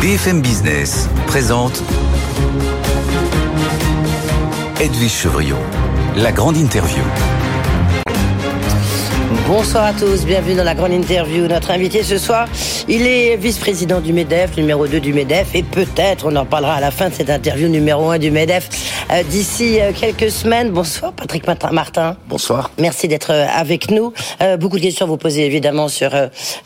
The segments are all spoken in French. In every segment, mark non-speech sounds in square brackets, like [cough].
BFM Business présente Edwige Chevriot, la grande interview. Bonsoir à tous, bienvenue dans la grande interview. Notre invité ce soir, il est vice-président du MEDEF, numéro 2 du MEDEF, et peut-être, on en parlera à la fin de cette interview, numéro 1 du MEDEF, d'ici euh, quelques semaines. Bonsoir Patrick Martin. Bonsoir. Merci d'être euh, avec nous. beaucoup de questions à vous poser évidemment sur,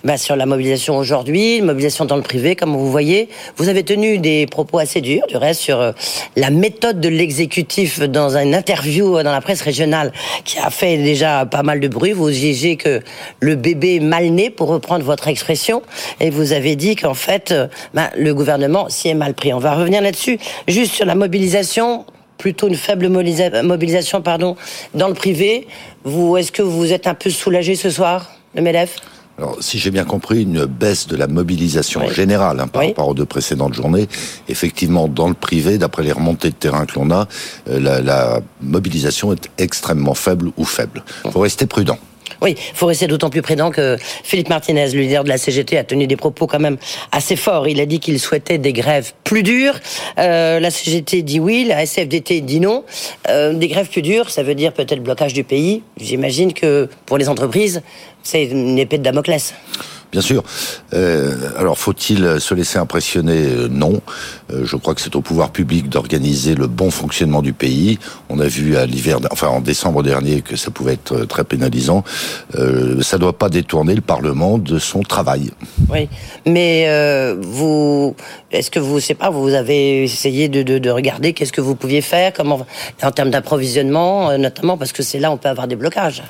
bah, sur la mobilisation aujourd'hui, mobilisation dans le privé, comme vous voyez. Vous avez tenu des propos assez durs, du reste, sur la méthode de l'exécutif dans une interview dans la presse régionale qui a fait déjà pas mal de bruit. Vous jugez que le bébé est mal né, pour reprendre votre expression, et vous avez dit qu'en fait, euh, ben, le gouvernement s'y est mal pris. On va revenir là-dessus. Juste sur la mobilisation, plutôt une faible mobilisation, pardon, dans le privé. Vous, est-ce que vous êtes un peu soulagé ce soir, le MEDEF? Alors, si j'ai bien compris, une baisse de la mobilisation générale hein, par rapport aux deux précédentes journées. Effectivement, dans le privé, d'après les remontées de terrain que l'on a, euh, la, la mobilisation est extrêmement faible ou faible. Il faut rester prudent. Oui, il faut rester d'autant plus prudent que Philippe Martinez, le leader de la CGT, a tenu des propos quand même assez forts. Il a dit qu'il souhaitait des grèves plus dures. Euh, la CGT dit oui, la SFDT dit non. Euh, des grèves plus dures, ça veut dire peut-être blocage du pays. J'imagine que pour les entreprises, c'est une épée de Damoclès. Bien sûr. Euh, alors, faut-il se laisser impressionner? Euh, Non. Euh, je crois que c'est au pouvoir public d'organiser le bon fonctionnement du pays. On a vu à l'hiver, enfin en décembre dernier, que ça pouvait être très pénalisant. Ça ne doit pas détourner le Parlement de son travail. Oui, mais vous, est-ce que vous, sais pas, vous avez essayé de, de, de regarder qu'est-ce que vous pouviez faire, comment, en termes d'approvisionnement, notamment parce que c'est là on peut avoir des blocages?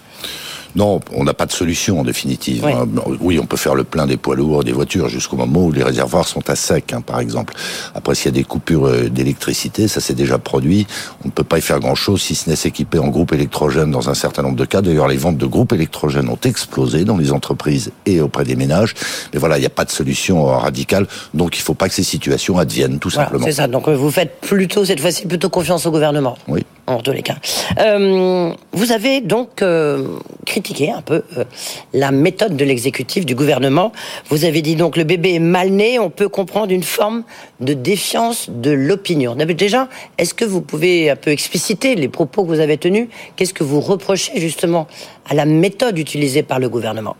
Non, on n'a pas de solution en définitive. Hein. Oui. on peut faire le plein des poids lourds, des voitures, jusqu'au moment où les réservoirs sont à sec, hein, par exemple. Après, s'il y a des coupures euh, d'électricité, ça s'est déjà produit. On ne peut pas y faire grand-chose si ce n'est s'équiper en groupe électrogène dans un certain nombre de cas. D'ailleurs, les ventes de groupes électrogènes ont explosé dans les entreprises et auprès des ménages. Mais voilà, il n'y a pas de solution radicale. Donc, il ne faut pas que ces situations adviennent, tout simplement. C'est ça. Donc, vous faites plutôt, cette fois-ci, plutôt confiance au gouvernement. Oui. Les cas. Euh, vous avez donc euh, critiqué un peu euh, la méthode de l'exécutif, du gouvernement. Vous avez dit donc le bébé est mal né, on peut comprendre une forme de défiance de l'opinion. Déjà, est-ce que vous pouvez un peu expliciter les propos que vous avez tenus? Qu'est-ce que vous reprochez justement à la méthode utilisée par le gouvernement?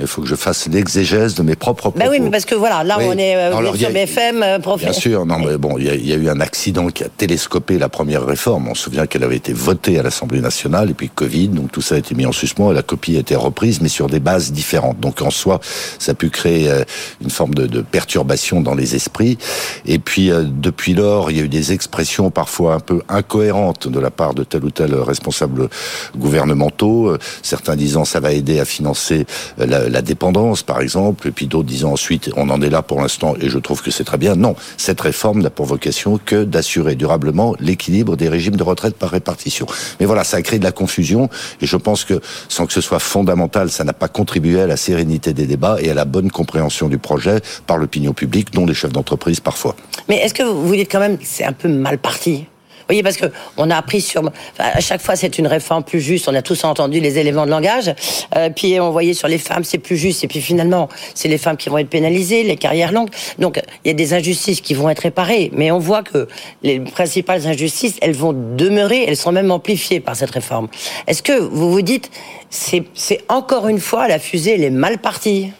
Il faut que je fasse l'exégèse de mes propres propos. Ben oui, mais parce que voilà, là on est euh, sur BFM, euh, Bien sûr, non, mais bon, il y, a eu un accident qui a télescopé la première réforme. On se souvient qu'elle avait été votée à l'Assemblée nationale, et puis Covid, donc tout ça a été mis en suspens, et la copie a été reprise, mais sur des bases différentes. Donc en soi, ça a pu créer euh, une forme de, de perturbation dans les esprits. Et puis depuis lors, il y a eu des expressions parfois un peu incohérentes de la part de tel ou tel responsable gouvernementaux. Certains disant ça va aider à financer la la dépendance, par exemple, et puis d'autres disant ensuite, on en est là pour l'instant, et je trouve que c'est très bien. Non, cette réforme n'a pour vocation que d'assurer durablement l'équilibre des régimes de retraite par répartition. Mais voilà, ça a créé de la confusion, et je pense que, sans que ce soit fondamental, ça n'a pas contribué à la sérénité des débats et à la bonne compréhension du projet par l'opinion publique, dont les chefs d'entreprise parfois. Mais est-ce que vous dites quand même que c'est un peu mal parti? Voyez, parce que on a appris sur, à chaque fois c'est une réforme plus juste. On a tous entendu les éléments de langage. Euh, puis on voyait sur les femmes c'est plus juste. Et puis finalement c'est les femmes qui vont être pénalisées, les carrières longues. Donc il y a des injustices qui vont être réparées. Mais on voit que les principales injustices, elles vont demeurer. Elles sont même amplifiées par cette réforme. Est-ce que vous vous dites c'est encore une fois la fusée elle est mal partie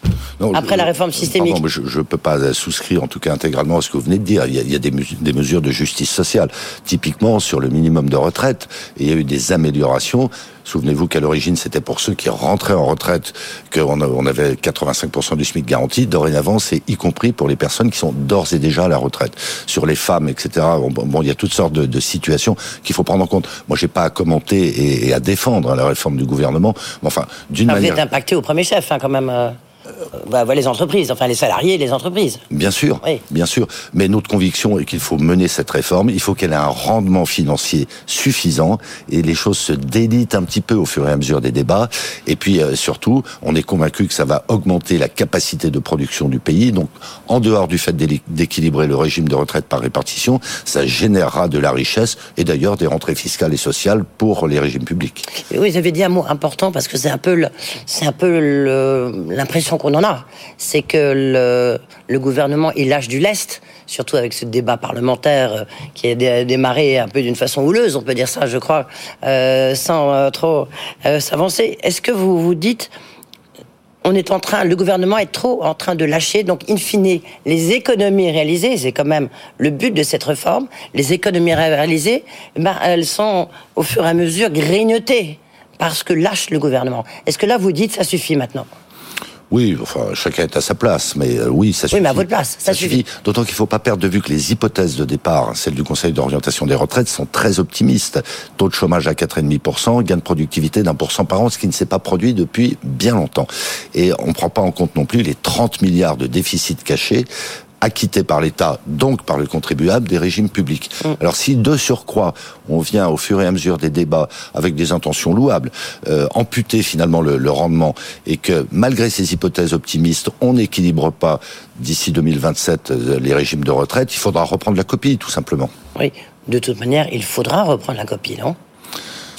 après la réforme systémique. je ne peux pas souscrire en tout cas intégralement à ce que vous venez de dire. Il y a, il y a des, des, mesures de justice sociale. Typiquement sur le minimum de retraite, il y a eu des améliorations. Souvenez-vous qu'à l'origine, c'était pour ceux qui rentraient en retraite qu'on on avait 85% du SMIC garanti. Dorénavant, c'est y compris pour les personnes qui sont d'ores et déjà à la retraite. Sur les femmes, etc. Bon, il y a toutes sortes de, de situations qu'il faut prendre en compte. Moi, j'ai pas à commenter et, et à défendre hein, la réforme du gouvernement. Mais enfin, d'une manière... Vous êtes impacté au premier chef, hein, quand même. Euh. Bah, les entreprises, enfin les salariés et les entreprises. Bien sûr, bien sûr. Mais notre conviction est qu'il faut mener cette réforme. Il faut qu'elle ait un rendement financier suffisant et les choses se délitent un petit peu au fur et à mesure des débats. Et puis euh, surtout, on est convaincu que ça va augmenter la capacité de production du pays. Donc, en dehors du fait d'équilibrer le régime de retraite par répartition, ça générera de la richesse et d'ailleurs des rentrées fiscales et sociales pour les régimes publics. oui, vous avez dit un mot important parce que c'est un peu, c'est un peu l'impression qu'on en a, c'est que le, gouvernement il lâche du lest surtout avec ce débat parlementaire euh, qui a démarré un peu d'une façon houleuse, on peut dire ça, je crois, euh, sans euh, trop s'avancer. Est-ce que vous vous dites on est en train, le gouvernement est trop en train de lâcher, donc in fine, les économies réalisées, c'est quand même le but de cette réforme, les économies réalisées, ben, elles sont au fur et à mesure grignotées parce que lâche le gouvernement. Est-ce que là vous dites ça suffit maintenant? Oui, enfin, chacun est à sa place, mais euh, oui, ça suffit. Oui, mais à votre place, ça, suffit. D'autant qu'il ne faut pas perdre de vue que les hypothèses de départ, celles du Conseil d'orientation des retraites, sont très optimistes. Taux de chômage à 4,5%, gain de productivité d'un pour cent par an, ce qui ne s'est pas produit depuis bien longtemps. Et on ne prend pas en compte non plus les 30 milliards de déficits cachés acquittés par l'État, donc par le contribuable, des régimes publics. Mm. Alors si de surcroît, on vient au fur et à mesure des débats avec des intentions louables, euh, amputer finalement le, le, rendement, et que malgré ces hypothèses optimistes, on n'équilibre pas d'ici 2027 euh, les régimes de retraite, il faudra reprendre la copie, tout simplement. Oui, de toute manière, il faudra reprendre la copie, non?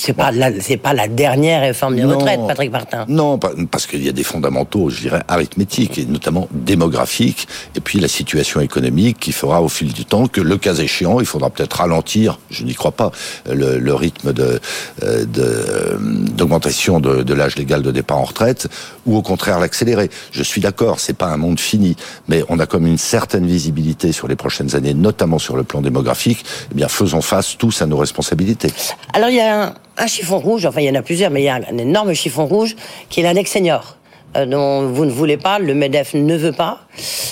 C'est pas la, c'est pas la dernière réforme des retraites, Patrick Martin. Non, parce qu'il y a des fondamentaux, je dirais, arithmétiques et notamment démographiques, et puis la situation économique qui fera au fil du temps que, le cas échéant, il faudra peut-être ralentir, je n'y crois pas, le, le rythme de, euh, de d'augmentation de, de l'âge légal de départ en retraite, ou au contraire l'accélérer. Je suis d'accord, c'est pas un monde fini, mais on a comme une certaine visibilité sur les prochaines années, notamment sur le plan démographique. Eh bien, faisons face tous à nos responsabilités. Alors il y a un, un chiffon rouge, enfin il y en a plusieurs, mais il y a un énorme chiffon rouge qui est l'index senior. Euh, dont vous ne voulez pas, le MEDEF ne veut pas.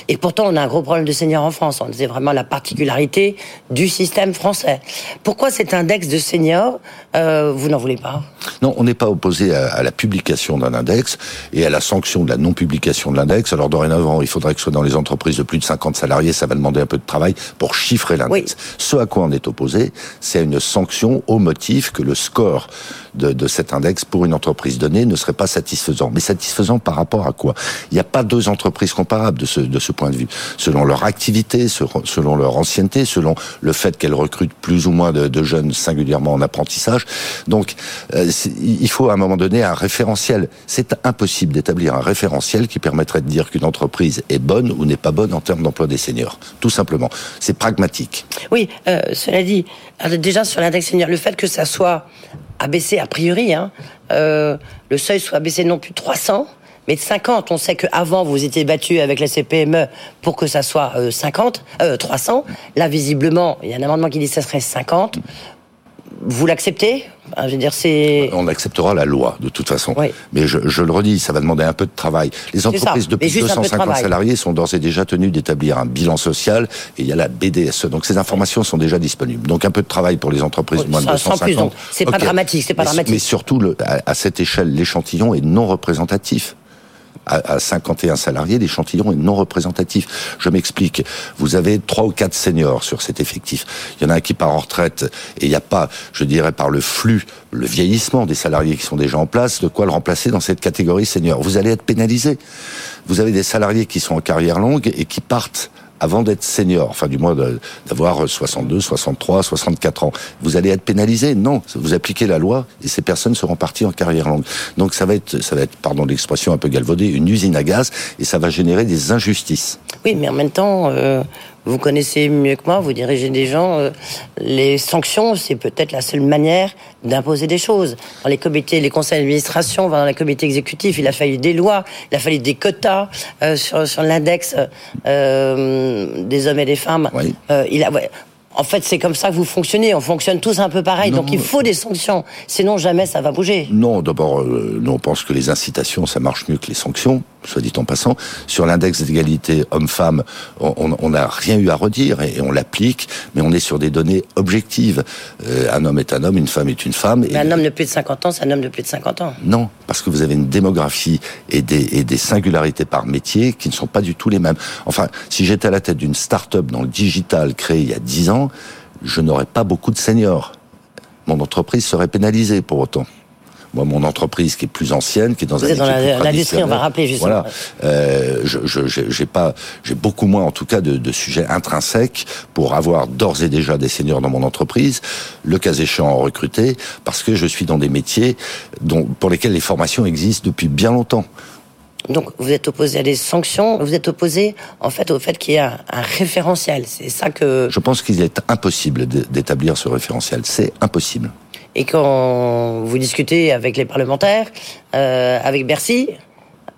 Et pourtant, on a un gros problème de seniors en France. C'est vraiment la particularité du système français. Pourquoi cet index de seniors, euh, vous n'en voulez pas Non, on n'est pas opposé à, la publication d'un index et à la sanction de la non-publication de l'index. Alors dorénavant, il faudrait que ce soit dans les entreprises de plus de 50 salariés. Ça va demander un peu de travail pour chiffrer l'index. Ce à quoi on est opposé, c'est une sanction au motif que le score de, de cet index pour une entreprise donnée ne serait pas satisfaisant. Mais satisfaisant par rapport à quoi? Il n'y a pas deux entreprises comparables de ce, de ce point de vue. Selon leur activité, selon leur ancienneté, selon le fait qu'elles recrutent plus ou moins de, de, jeunes singulièrement en apprentissage. Donc, euh, il faut à un moment donné un référentiel. C'est impossible d'établir un référentiel qui permettrait de dire qu'une entreprise est bonne ou n'est pas bonne en termes d'emploi des seniors. Tout simplement. C'est pragmatique. Oui, euh, cela dit, déjà sur l'index senior, le fait que ça soit abaissé a priori, hein, euh, le seuil soit abaissé non plus de 300, mais de 50. On sait qu'avant, vous étiez battu avec la CPME pour que ça soit 50, euh, 300. Euh, Là, visiblement, il y a un amendement qui dit que ça serait 50. Vous l'acceptez je veux dire, c'est. On acceptera la loi de toute façon. Mais je, je, le redis, ça va demander un peu de travail. Les entreprises de plus de 250 salariés sont d'ores et déjà tenues d'établir un bilan social et il y a la BDSE. Donc ces informations sont déjà disponibles. Donc un peu de travail pour les entreprises de moins de 250. C'est pas dramatique, c'est pas dramatique. Mais surtout, le, à cette échelle, l'échantillon est non représentatif à, 51 salariés, l'échantillon est non représentatif. Je m'explique. Vous avez trois ou quatre seniors sur cet effectif. Il y en a un qui part en retraite et il n'y a pas, je dirais, par le flux, le vieillissement des salariés qui sont déjà en place, de quoi le remplacer dans cette catégorie senior. Vous allez être pénalisé. Vous avez des salariés qui sont en carrière longue et qui partent avant d'être senior, enfin du moins d'avoir 62, 63, 64 ans. Vous allez être pénalisé Non, vous appliquez la loi et ces personnes seront parties en carrière longue. Donc ça va être, ça va être, pardon l'expression un peu galvaudée, une usine à gaz et ça va générer des injustices. Oui, mais en même temps, euh, vous connaissez mieux que moi, vous dirigez des gens. Euh, les sanctions, c'est peut-être la seule manière d'imposer des choses. Dans les comités, les conseils d'administration, dans les comités exécutifs, il a fallu des lois, il a fallu des quotas euh, sur, sur l'index euh, des hommes et des femmes. il a, en fait, c'est comme ça que vous fonctionnez. On fonctionne tous un peu pareil. donc il faut des sanctions. Sinon, jamais ça va bouger. Non, d'abord, euh, nous, on pense que les incitations, ça marche mieux que les sanctions, soit dit en passant. Sur l'index d'égalité homme-femme, on n'a rien eu à redire et, on l'applique, mais on est sur des données objectives. Euh, un homme est un homme, une femme est une femme. Mais un homme de plus de 50 ans, c'est un homme de plus de 50 ans. Non, parce que vous avez une démographie et des, et des singularités par métier qui ne sont pas du tout les mêmes. Enfin, si j'étais à la tête d'une start-up dans le digital créée il y a 10 ans, je n'aurais pas beaucoup de seniors. Mon entreprise serait pénalisée pour autant. Moi, mon entreprise qui est plus ancienne, qui est dans un dans l'industrie, on va rappeler justement. Voilà, euh, je, j'ai pas, j'ai beaucoup moins en tout cas de, de, sujets intrinsèques pour avoir d'ores et déjà des seniors dans mon entreprise, le cas échéant en recruter, parce que je suis dans des métiers dont pour lesquels les formations existent depuis bien longtemps. donc vous êtes opposé à des sanctions, vous êtes opposé en fait au fait qu'il y ait un, référentiel. C'est ça que. Je pense qu'il est impossible d'établir ce référentiel. C'est impossible. Et quand vous discutez avec les parlementaires, euh, avec Bercy,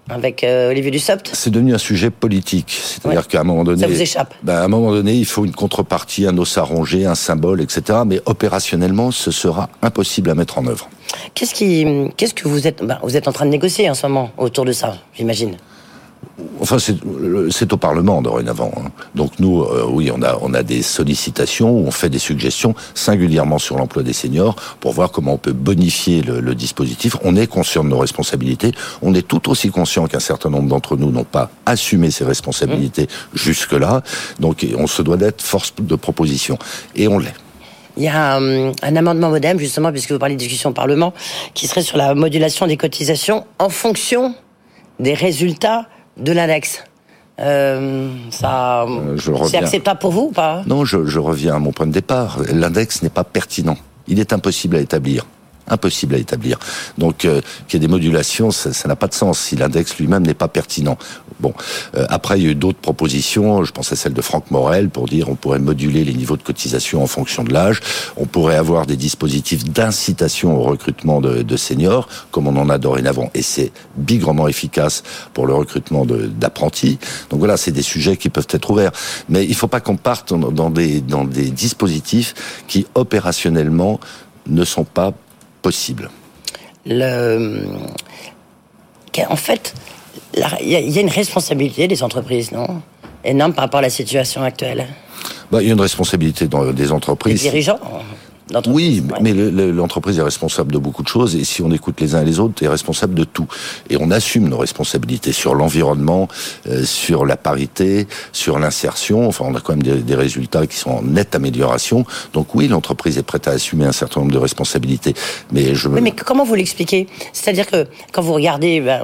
avec euh, Olivier Dussopt C'est devenu un sujet politique. C'est-à-dire qu'à un moment donné... Ça vous échappe ben, À un moment donné, il faut une contrepartie, un os à ronger, un symbole, etc. Mais opérationnellement, ce sera impossible à mettre en œuvre. Qu'est-ce qui, qu'est-ce que vous êtes, ben, vous êtes en train de négocier en ce moment autour de ça, j'imagine? Enfin, c'est au Parlement dorénavant. Hein. Donc nous, euh, oui, on a, on a des sollicitations, on fait des suggestions, singulièrement sur l'emploi des seniors, pour voir comment on peut bonifier le, dispositif. On est conscient de nos responsabilités. On est tout aussi conscient qu'un certain nombre d'entre nous n'ont pas assumé ces responsabilités mmh. jusque-là. Donc on se doit d'être force de proposition. Et on l'est. Il y a euh, un, amendement modem, justement, puisque vous parlez de discussion au Parlement, qui serait sur la modulation des cotisations en fonction des résultats de l'index. Euh, ça, euh, c'est acceptable pour vous ou pas? Non, je, je reviens à mon point de départ. L'index n'est pas pertinent. Il est impossible à établir impossible à établir. Donc euh, qu'il y ait des modulations, ça n'a pas de sens si l'index lui-même n'est pas pertinent. Bon, euh, après il y a eu d'autres propositions. Je pense à celle de Franck Morel pour dire on pourrait moduler les niveaux de cotisation en fonction de l'âge. On pourrait avoir des dispositifs d'incitation au recrutement de, de, seniors, comme on en a dorénavant, et c'est bigrement efficace pour le recrutement d'apprentis. Donc voilà, c'est des sujets qui peuvent être ouverts. Mais il faut pas qu'on parte dans des dans des dispositifs qui opérationnellement ne sont pas possible le... En fait, il y, a une responsabilité des entreprises, non? Énorme par rapport à la situation actuelle? Bah, il y a une responsabilité dans, des entreprises. Les dirigeants? Oui, mais l'entreprise est responsable de beaucoup de choses et si on écoute les uns et les autres, est responsable de tout. Et on assume nos responsabilités sur l'environnement, euh, sur la parité, sur l'insertion. Enfin, on a quand même des, des, résultats qui sont en nette amélioration. Donc oui, l'entreprise est prête à assumer un certain nombre de responsabilités. Mais je. mais comment vous l'expliquez? C'est-à-dire que quand vous regardez, ben,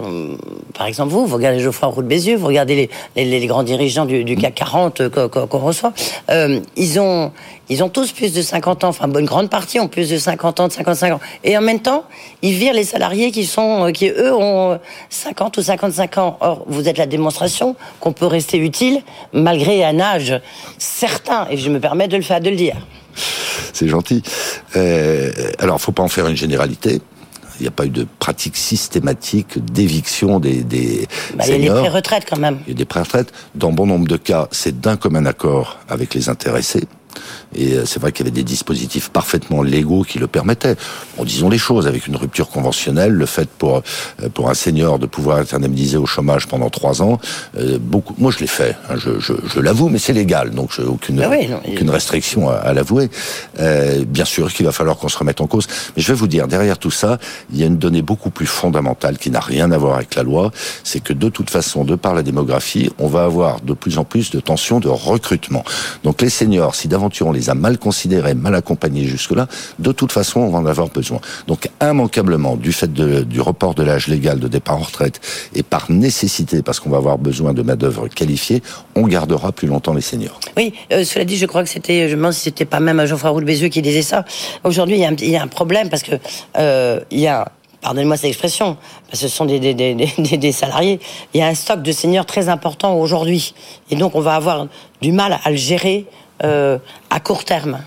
par exemple vous, vous regardez Geoffroy Roux de Bézieux, vous regardez les, les, les grands dirigeants du, du CAC 40 qu'on reçoit, euh, ils ont ils ont tous plus de 50 ans, enfin une grande partie ont plus de 50 ans, de 55 ans. Et en même temps, ils virent les salariés qui sont, euh, qui eux ont 50 euh, ou 55 ans. Or, vous êtes la démonstration qu'on peut rester utile malgré un âge certain. Et je me permets de le faire, de le dire. C'est gentil. Euh, alors, faut pas en faire une généralité il n'y a pas eu de pratique systématique d'éviction des, des bah, Il y a des pré-retraites quand même. Il y a des pré-retraites. Dans bon nombre de cas, c'est d'un commun accord avec les intéressés. Et euh, c'est vrai qu'il y avait des dispositifs parfaitement légaux qui le permettaient. Bon, disons les choses, avec une rupture conventionnelle, le fait pour euh, pour un senior de pouvoir être indemnisé au chômage pendant trois ans, euh, beaucoup. Moi, je l'ai fait. Hein, je, je, je l'avoue, mais c'est légal, donc j'ai aucune ah aucune restriction à, à l'avouer. Euh, bien sûr qu'il va falloir qu'on se remette en cause, mais je vais vous dire, derrière tout ça, il y a une donnée beaucoup plus fondamentale qui n'a rien à voir avec la loi, c'est que de toute façon, de par la démographie, on va avoir de plus en plus de tensions de recrutement. Donc les seniors, si on les a mal considérés, mal accompagnés jusque-là, de toute façon, on va en avoir besoin. Donc, immanquablement, du fait du report de l'âge légal de départ en retraite et par nécessité, parce qu'on va avoir besoin de main-d'œuvre qualifiée, on gardera plus longtemps les seniors. Oui, euh, cela dit, je crois que c'était, je me demande c'était pas même Geoffroy Roux Bézieux qui disait ça. Aujourd'hui, il y, a un problème parce que euh, il y a pardonnez-moi cette expression, ce sont des, salariés, il y a un stock de seniors très important aujourd'hui. Et donc, on va avoir du mal à le gérer euh, à court terme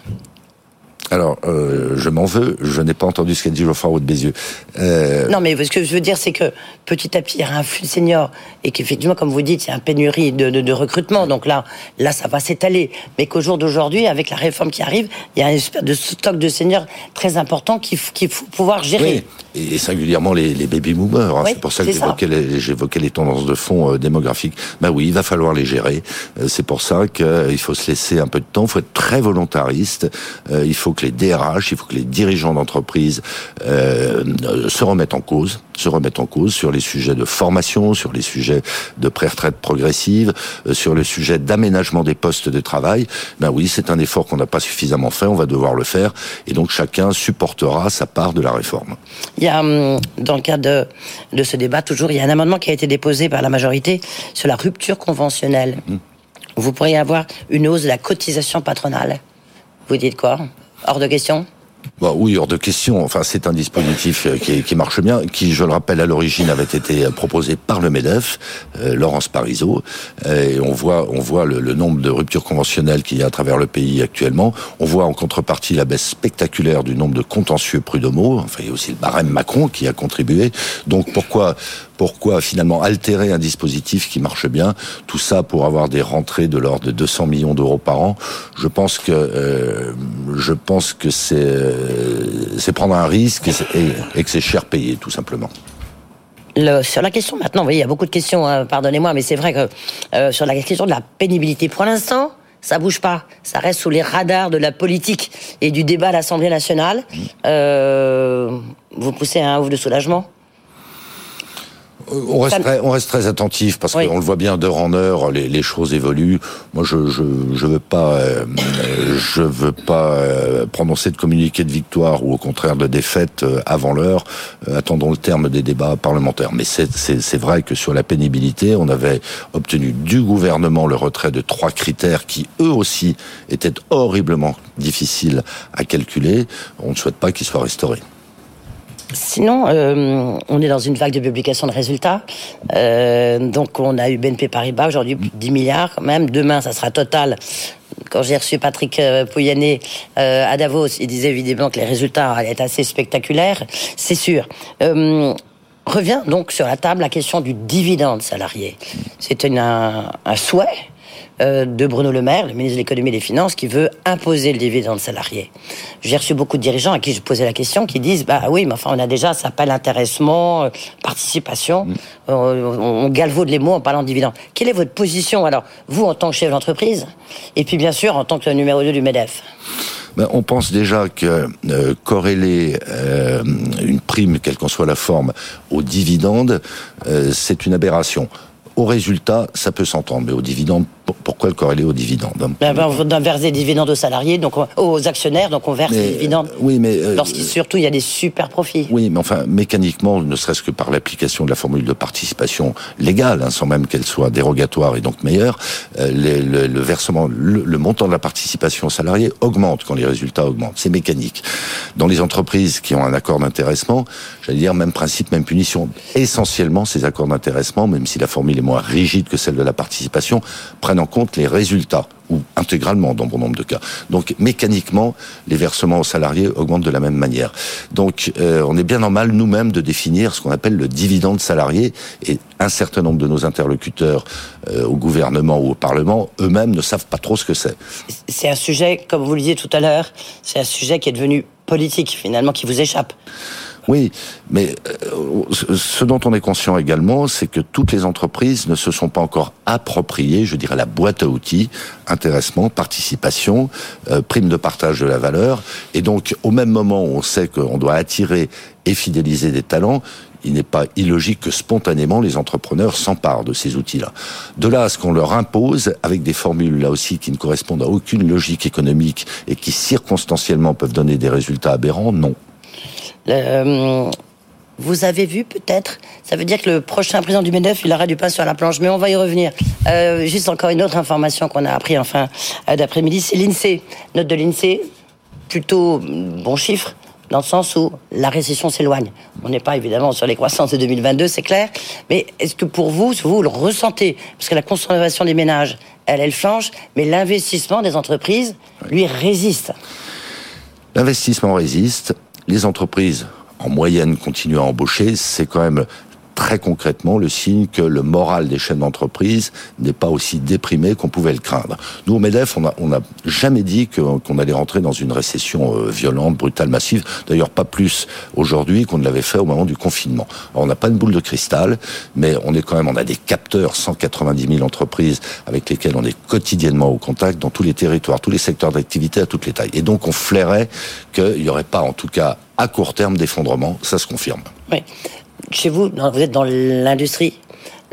alors, euh, je m'en veux, je n'ai pas entendu ce qu'a dit Geoffroy Roux de Bézieux. Euh... Non, mais ce que je veux dire, c'est que petit à petit, il y a un flux de seniors et qu'effectivement, comme vous dites, il y a une pénurie de, de, de recrutement. Donc là, là, ça va s'étaler. Mais qu'au jour d'aujourd'hui, avec la réforme qui arrive, il y a espèce de stock de seniors très important qu'il faut pouvoir gérer. Oui. Et singulièrement les, les baby boomers. Hein. c'est pour ça que j'évoquais les, les, tendances de fond euh, démographiques. Ben oui, il va falloir les gérer. Euh, c'est pour ça qu'il faut se laisser un peu de temps. Il faut être très volontariste. Euh, il faut que les DRH, il faut que les dirigeants d'entreprise euh, se remettent en cause, se remettent en cause sur les sujets de formation, sur les sujets de pré-retraite progressive, euh, sur le sujet d'aménagement des postes de travail. Ben oui, c'est un effort qu'on n'a pas suffisamment fait, on va devoir le faire, et donc chacun supportera sa part de la réforme. Il y a, hum, dans le cadre de, de ce débat, toujours, il y a un amendement qui a été déposé par la majorité sur la rupture conventionnelle. Hum. Vous pourriez avoir une hausse de la cotisation patronale. Vous dites quoi? Hors de question? Bah oui, hors de question. Enfin, c'est un dispositif euh, qui, qui, marche bien, qui, je le rappelle, à l'origine avait été proposé par le Medef, euh, Laurence Parisot, et on voit, on voit le, le, nombre de ruptures conventionnelles qu'il y a à travers le pays actuellement. On voit en contrepartie la baisse spectaculaire du nombre de contentieux prud'homaux. Enfin, il y a aussi le barème Macron qui a contribué. Donc, pourquoi, pourquoi finalement altérer un dispositif qui marche bien Tout ça pour avoir des rentrées de l'ordre de 200 millions d'euros par an? Je pense que, euh, je pense que c'est euh, c'est prendre un risque et, que c'est cher payé, tout simplement. Le, sur la question maintenant, voyez, il y a beaucoup de questions, hein, pardonnez-moi, mais c'est vrai que euh, sur la question de la pénibilité, pour l'instant, ça bouge pas. Ça reste sous les radars de la politique et du débat à l'Assemblée nationale. Mmh. Euh, vous poussez un ouf de soulagement? On reste, très, on reste très attentif parce qu'on le voit bien d'heure en heure, les, les, choses évoluent. Moi, je je, je veux pas euh, je veux pas euh, prononcer de communiqué de victoire ou au contraire de défaite euh, avant l'heure. attendons le terme des débats parlementaires. Mais c'est vrai que sur la pénibilité, on avait obtenu du gouvernement le retrait de trois critères qui eux aussi étaient horriblement difficiles à calculer. On ne souhaite pas qu'ils soient restaurés. Sinon, euh, on est dans une vague de publication de résultats. Euh, donc, on a eu BNP Paribas aujourd'hui 10 milliards quand même. Demain, ça sera total. Quand j'ai reçu Patrick euh, Pouyanné euh, à Davos, il disait évidemment que les résultats allaient être assez spectaculaires. C'est sûr. Euh, revient donc sur la table la question du dividende salarié. C'est un, un souhait euh, de Bruno Le Maire, le ministre de l'économie et des finances, qui veut imposer le dividende salarié. J'ai reçu beaucoup de dirigeants à qui je posais la question qui disent bah oui, mais enfin on a déjà ça s'appelle intéressement, euh, participation, mm. euh, on, galvaude les mots en parlant de dividende. Quelle est votre position alors vous en tant que chef d'entreprise et puis bien sûr en tant que numéro 2 du Medef? Ben, on pense déjà que corréler une prime, quelle qu'en soit la forme, au dividende, c'est une aberration. Au résultat, ça peut s'entendre, mais au dividende, pourquoi le corréler au dividende ben, On verse des dividendes aux salariés, donc aux actionnaires, donc on verse des dividendes. Euh, oui, mais euh, lorsqu'il surtout il y a des super profits. Oui, mais enfin mécaniquement, ne serait-ce que par l'application de la formule de participation légale, hein, sans même qu'elle soit dérogatoire et donc meilleure, euh, le, versement, le, montant de la participation salariée augmente quand les résultats augmentent. C'est mécanique. Dans les entreprises qui ont un accord d'intéressement, j'allais dire même principe, même punition. Essentiellement, ces accords d'intéressement, même si la formule est moins rigide que celle de la participation, en compte les résultats ou intégralement dans bon nombre de cas. Donc mécaniquement, les versements aux salariés augmentent de la même manière. Donc euh, on est bien normal nous-mêmes de définir ce qu'on appelle le dividende salarié et un certain nombre de nos interlocuteurs euh, au gouvernement ou au Parlement eux-mêmes ne savent pas trop ce que c'est. C'est un sujet, comme vous le disiez tout à l'heure, c'est un sujet qui est devenu politique finalement, qui vous échappe. Oui, mais euh, ce dont on est conscient également, c'est que toutes les entreprises ne se sont pas encore appropriées, je dirais, la boîte à outils, intéressement, participation, euh, prime de partage de la valeur. Et donc, au même moment où on sait qu'on doit attirer et fidéliser des talents, il n'est pas illogique que spontanément les entrepreneurs s'emparent de ces outils-là. De là à ce qu'on leur impose, avec des formules là aussi qui ne correspondent à aucune logique économique et qui circonstanciellement peuvent donner des résultats aberrants, non. Euh, vous avez vu peut-être Ça veut dire que le prochain président du MEDEF, il aura du pain sur la planche, mais on va y revenir. Euh, juste encore une autre information qu'on a appris en fin euh, d'après-midi, c'est l'INSEE. Note de l'INSEE, plutôt bon chiffre, dans le sens où la récession s'éloigne. On n'est pas évidemment sur les croissances de 2022, c'est clair, mais est-ce que pour vous, vous le ressentez? Parce que la consommation des ménages, elle, elle flanche, mais l'investissement des entreprises, lui, résiste. L'investissement résiste, les entreprises en moyenne continuent à embaucher, c'est quand même très concrètement le signe que le moral des chaînes d'entreprise n'est pas aussi déprimé qu'on pouvait le craindre. Nous, au MEDEF, on n'a jamais dit qu'on allait rentrer dans une récession euh, violente, brutale, massive. D'ailleurs, pas plus aujourd'hui qu'on ne l'avait fait au moment du confinement. on n'a pas une boule de cristal, mais on est quand même, on a des capteurs, 190 000 entreprises avec lesquelles on est quotidiennement au contact dans tous les territoires, tous les secteurs d'activité à toutes les tailles. Et donc, on flairait qu'il n'y aurait pas, en tout cas, à court terme d'effondrement. Ça se confirme. Oui chez vous, vous êtes dans l'industrie,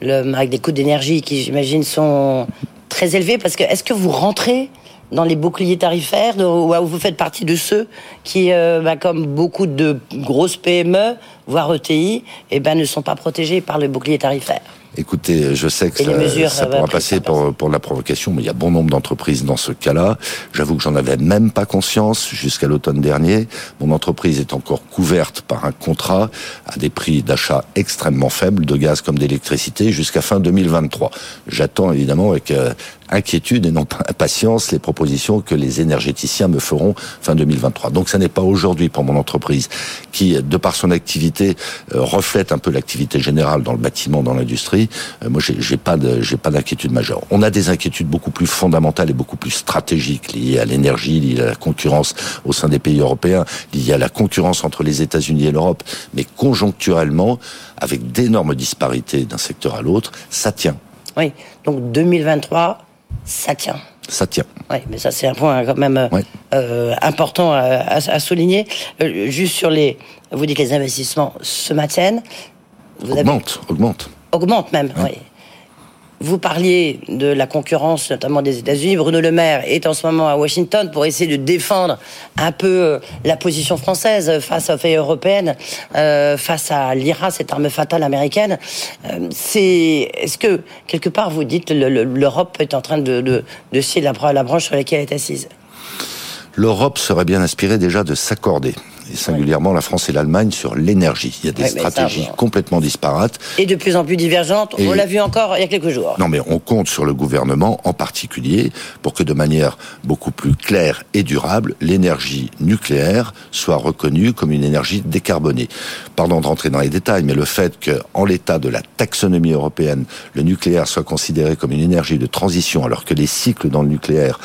avec des coûts d'énergie qui, j'imagine, sont très élevés. Parce que est-ce que vous rentrez dans les boucliers tarifaires ou vous faites partie de ceux qui, euh, bah, comme beaucoup de grosses PME, voire ETI, eh ben, ne sont pas protégés par le bouclier tarifaire Écoutez, je sais que ça, ça pourra passer pour, pour la provocation, mais il y a bon nombre d'entreprises dans ce cas-là. J'avoue que j'en avais même pas conscience jusqu'à l'automne dernier. Mon entreprise est encore couverte par un contrat à des prix d'achat extrêmement faibles de gaz comme d'électricité jusqu'à fin 2023. J'attends évidemment avec euh, inquiétude et non pas impatience les propositions que les énergéticiens me feront fin 2023. Donc ça n'est pas aujourd'hui pour mon entreprise qui, de par son activité, euh, reflète un peu l'activité générale dans le bâtiment, dans l'industrie. Euh, moi, j'ai pas de, j'ai pas d'inquiétude majeure. On a des inquiétudes beaucoup plus fondamentales et beaucoup plus stratégiques liées à l'énergie, liées à la concurrence au sein des pays européens, liées à la concurrence entre les États-Unis et l'Europe. Mais conjoncturellement, avec d'énormes disparités d'un secteur à l'autre, ça tient. Oui. Donc 2023, ça tient. Ça tient. Oui, mais ça c'est un point quand même euh, important à, souligner. Euh, juste sur les, vous dites que les investissements se maintiennent. Vous augmente, augmente. Augmente même, oui. Vous parliez de la concurrence, notamment des États-Unis. Bruno Le Maire est en ce moment à Washington pour essayer de défendre un peu euh, la position française face aux faits européennes, euh, face à l'IRA, cette arme fatale américaine. Euh, c'est, est-ce que quelque part vous dites l'Europe est en train de, de, scier la branche sur laquelle elle est assise? L'Europe serait bien inspirée déjà de s'accorder et singulièrement la France et l'Allemagne, sur l'énergie. Il y a des stratégies complètement disparates. Et de plus en plus divergentes. on l'a vu encore il y a quelques jours. Non, mais on compte sur le gouvernement en particulier pour que de manière beaucoup plus claire et durable, l'énergie nucléaire soit reconnue comme une énergie décarbonée. Pardon de rentrer dans les détails, mais le fait qu'en l'état de la taxonomie européenne, le nucléaire soit considéré comme une énergie de transition, alors que les cycles dans le nucléaire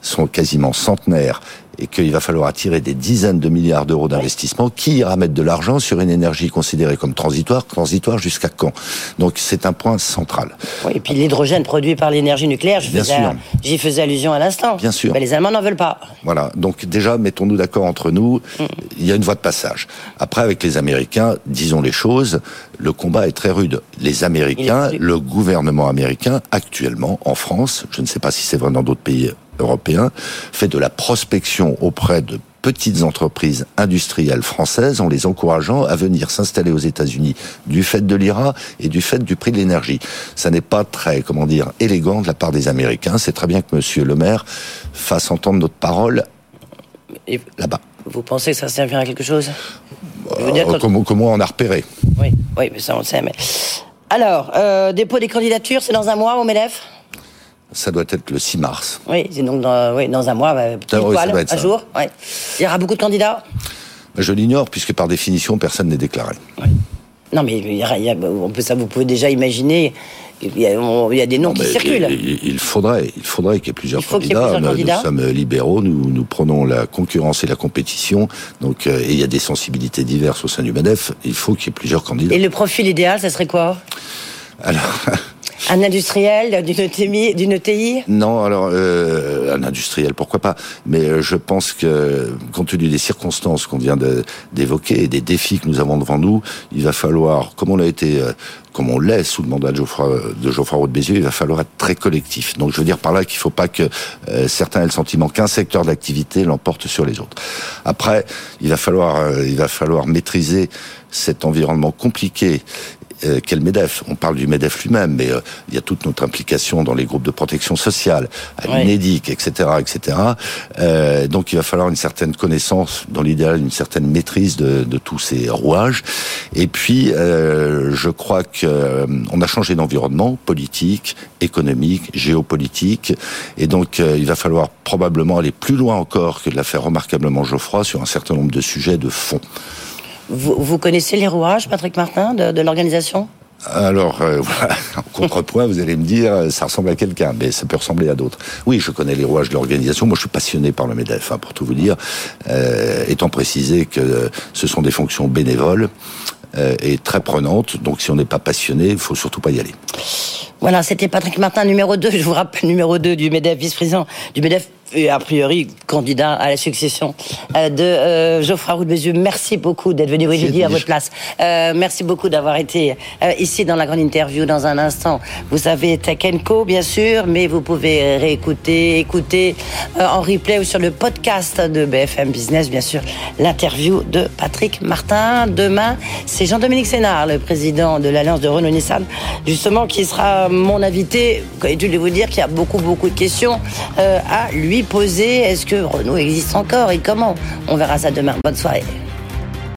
sont quasiment centenaires et qu'il va falloir attirer des dizaines de milliards d'euros d'investissement, qui ira mettre de l'argent sur une énergie considérée comme transitoire, transitoire jusqu'à quand? Donc c'est un point central. Oui, et puis l'hydrogène produit par l'énergie nucléaire, j'y faisais allusion à l'instant. Bien sûr. Mais les Allemands n'en veulent pas. Voilà, donc déjà, mettons-nous d'accord entre nous, mm. il y a une voie de passage. Après, avec les Américains, disons les choses, le combat est très rude. Les Américains, le gouvernement américain, actuellement, en France, je ne sais pas si c'est vrai dans d'autres pays européen fait de la prospection auprès de petites entreprises industrielles françaises en les encourageant à venir s'installer aux États-Unis du fait de l'IRA et du fait du prix de l'énergie. Ça n'est pas très, comment dire, élégant de la part des Américains. C'est très bien que Monsieur le maire fasse entendre notre parole là-bas. Vous pensez que ça servira à quelque chose? Euh, comment, comment, on a repéré? Oui, oui, mais ça on le sait. Mais... Alors, euh, dépôt des candidatures, c'est dans un mois au MEDEF? Ça doit être le 6 mars. Oui, c'est donc dans, oui, dans un mois, bah, un jour. Il y aura beaucoup de candidats Je l'ignore, puisque par définition, personne n'est déclaré. Non, mais il y a, on peut, ça, vous pouvez déjà imaginer. Il y a, des noms qui circulent. Il, faudrait, il faudrait qu'il y ait plusieurs candidats. nous, sommes libéraux, nous, nous prenons la concurrence et la compétition. Donc, euh, et il y a des sensibilités diverses au sein du MEDEF. Il faut qu'il y ait plusieurs candidats. Et le profil idéal, ça serait quoi? Alors. [laughs] Un industriel d'une ETI, ETI Non, alors euh, un industriel, pourquoi pas? Mais euh, je pense que, compte tenu des circonstances qu'on vient d'évoquer et des défis que nous avons devant nous, il va falloir, comme on l'a été, euh, comme on l'est sous le mandat de Geoffroy, de Geoffroy Roux de Bézieux, il va falloir être très collectif. Donc je veux dire par là qu'il ne faut pas que certains aient le sentiment qu'un secteur d'activité l'emporte sur les autres. Après, il va falloir, il va falloir maîtriser cet environnement compliqué euh, quel MEDEF? On parle du MEDEF lui-même, mais euh, il y a toute notre implication dans les groupes de protection sociale, à etc., etc. Euh, donc il va falloir une certaine connaissance, dans l'idéal une certaine maîtrise de, de, tous ces rouages. Et puis, euh, je crois que euh, on a changé d'environnement politique, économique, géopolitique, et donc il va falloir probablement aller plus loin encore que de l'affaire remarquablement Geoffroy sur un certain nombre de sujets de fond. Vous, connaissez les rouages, Patrick Martin, de, l'organisation? Alors, euh, [laughs] voilà, en contrepoint, vous allez me dire, euh, ça ressemble à quelqu'un, mais ça peut ressembler à d'autres. Oui, je connais les rouages de l'organisation. Moi, je suis passionné par le MEDEF, hein, pour tout vous dire, euh, étant précisé que ce sont des fonctions bénévoles et très prenantes. Donc, si on n'est pas passionné, il faut surtout pas y aller. Voilà, c'était Patrick Martin, numéro 2, je vous rappelle, numéro 2 du MEDEF, vice-président du MEDEF et a priori candidat à la succession euh, de euh, Geoffroy Roux de Bézieux. Merci beaucoup d'être venu, oui, dit à votre place. Euh, merci beaucoup d'avoir été euh, ici dans la grande interview dans un instant. Vous savez Tech Co, bien sûr, mais vous pouvez réécouter, écouter en replay ou sur le podcast de BFM Business, bien sûr, l'interview de Patrick Martin. Demain, c'est Jean-Dominique Sénard, le président de l'Alliance de Renault-Nissan, justement, qui sera mon invité. Et je voulais vous dire qu'il y a beaucoup, beaucoup de questions à poser. Est-ce que Renault existe encore et comment? On verra ça demain. Bonne soirée.